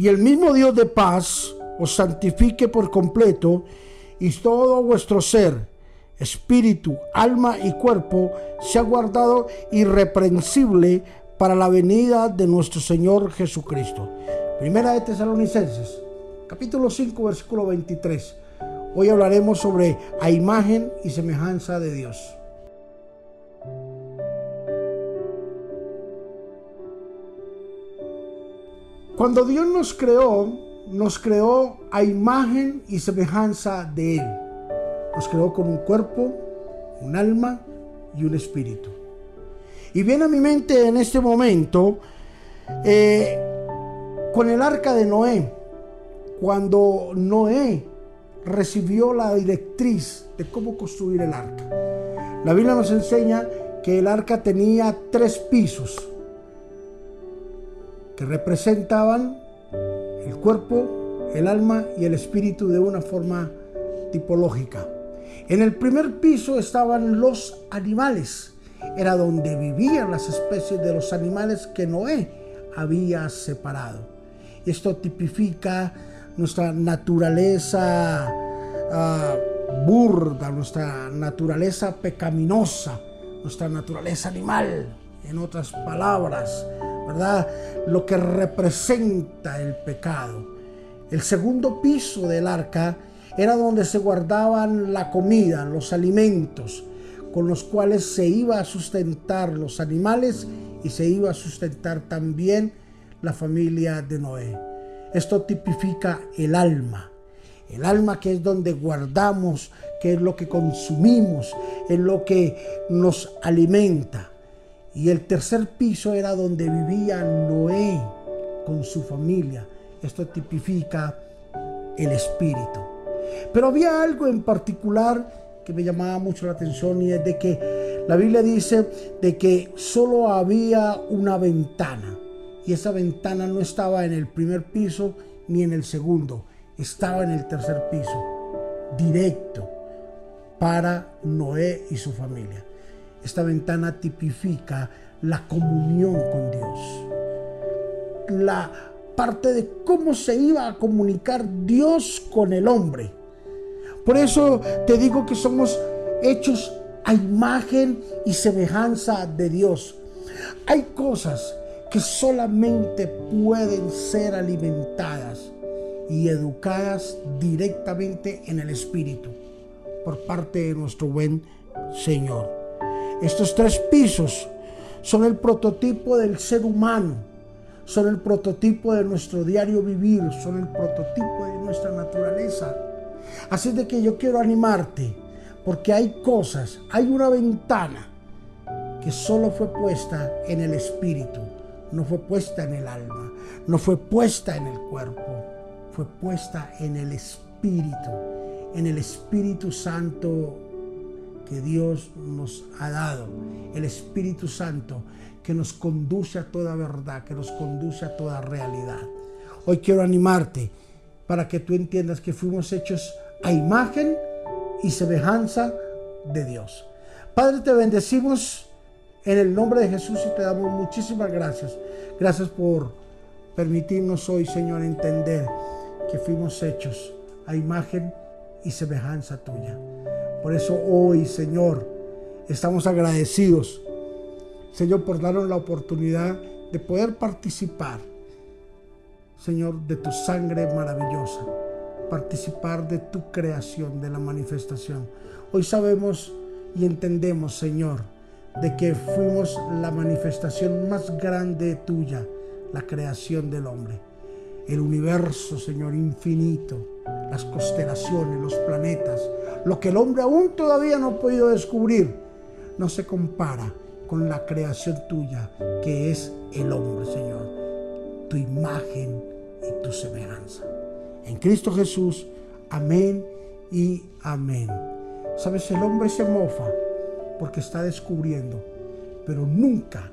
Y el mismo Dios de paz os santifique por completo y todo vuestro ser, espíritu, alma y cuerpo sea guardado irreprensible para la venida de nuestro Señor Jesucristo. Primera de Tesalonicenses, capítulo 5, versículo 23. Hoy hablaremos sobre a imagen y semejanza de Dios. Cuando Dios nos creó, nos creó a imagen y semejanza de Él. Nos creó con un cuerpo, un alma y un espíritu. Y viene a mi mente en este momento eh, con el arca de Noé, cuando Noé recibió la directriz de cómo construir el arca. La Biblia nos enseña que el arca tenía tres pisos que representaban el cuerpo, el alma y el espíritu de una forma tipológica. En el primer piso estaban los animales. Era donde vivían las especies de los animales que Noé había separado. Esto tipifica nuestra naturaleza ah, burda, nuestra naturaleza pecaminosa, nuestra naturaleza animal, en otras palabras, ¿verdad? Lo que representa el pecado. El segundo piso del arca era donde se guardaban la comida, los alimentos, con los cuales se iba a sustentar los animales y se iba a sustentar también la familia de Noé. Esto tipifica el alma. El alma que es donde guardamos, que es lo que consumimos, es lo que nos alimenta. Y el tercer piso era donde vivía Noé con su familia. Esto tipifica el espíritu. Pero había algo en particular que me llamaba mucho la atención y es de que la Biblia dice de que solo había una ventana y esa ventana no estaba en el primer piso ni en el segundo, estaba en el tercer piso, directo para Noé y su familia. Esta ventana tipifica la comunión con Dios, la parte de cómo se iba a comunicar Dios con el hombre. Por eso te digo que somos hechos a imagen y semejanza de Dios. Hay cosas que solamente pueden ser alimentadas y educadas directamente en el Espíritu por parte de nuestro buen Señor. Estos tres pisos son el prototipo del ser humano, son el prototipo de nuestro diario vivir, son el prototipo de nuestra naturaleza. Así de que yo quiero animarte, porque hay cosas, hay una ventana que solo fue puesta en el Espíritu no fue puesta en el alma, no fue puesta en el cuerpo, fue puesta en el Espíritu, en el Espíritu Santo que Dios nos ha dado, el Espíritu Santo que nos conduce a toda verdad, que nos conduce a toda realidad. Hoy quiero animarte para que tú entiendas que fuimos hechos a imagen y semejanza de Dios. Padre, te bendecimos en el nombre de Jesús y te damos muchísimas gracias. Gracias por permitirnos hoy, Señor, entender que fuimos hechos a imagen y semejanza tuya. Por eso hoy, Señor, estamos agradecidos, Señor, por darnos la oportunidad de poder participar, Señor, de tu sangre maravillosa, participar de tu creación, de la manifestación. Hoy sabemos y entendemos, Señor, de que fuimos la manifestación más grande tuya, la creación del hombre. El universo, Señor, infinito, las constelaciones, los planetas, lo que el hombre aún todavía no ha podido descubrir, no se compara con la creación tuya, que es el hombre, Señor, tu imagen y tu semejanza. En Cristo Jesús, amén y amén. Sabes, el hombre se mofa porque está descubriendo, pero nunca,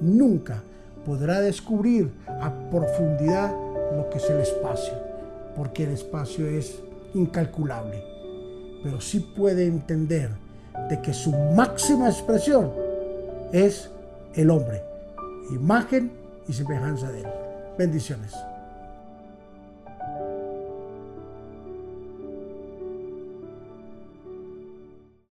nunca podrá descubrir a profundidad lo que es el espacio, porque el espacio es incalculable, pero sí puede entender de que su máxima expresión es el hombre, imagen y semejanza de él. Bendiciones.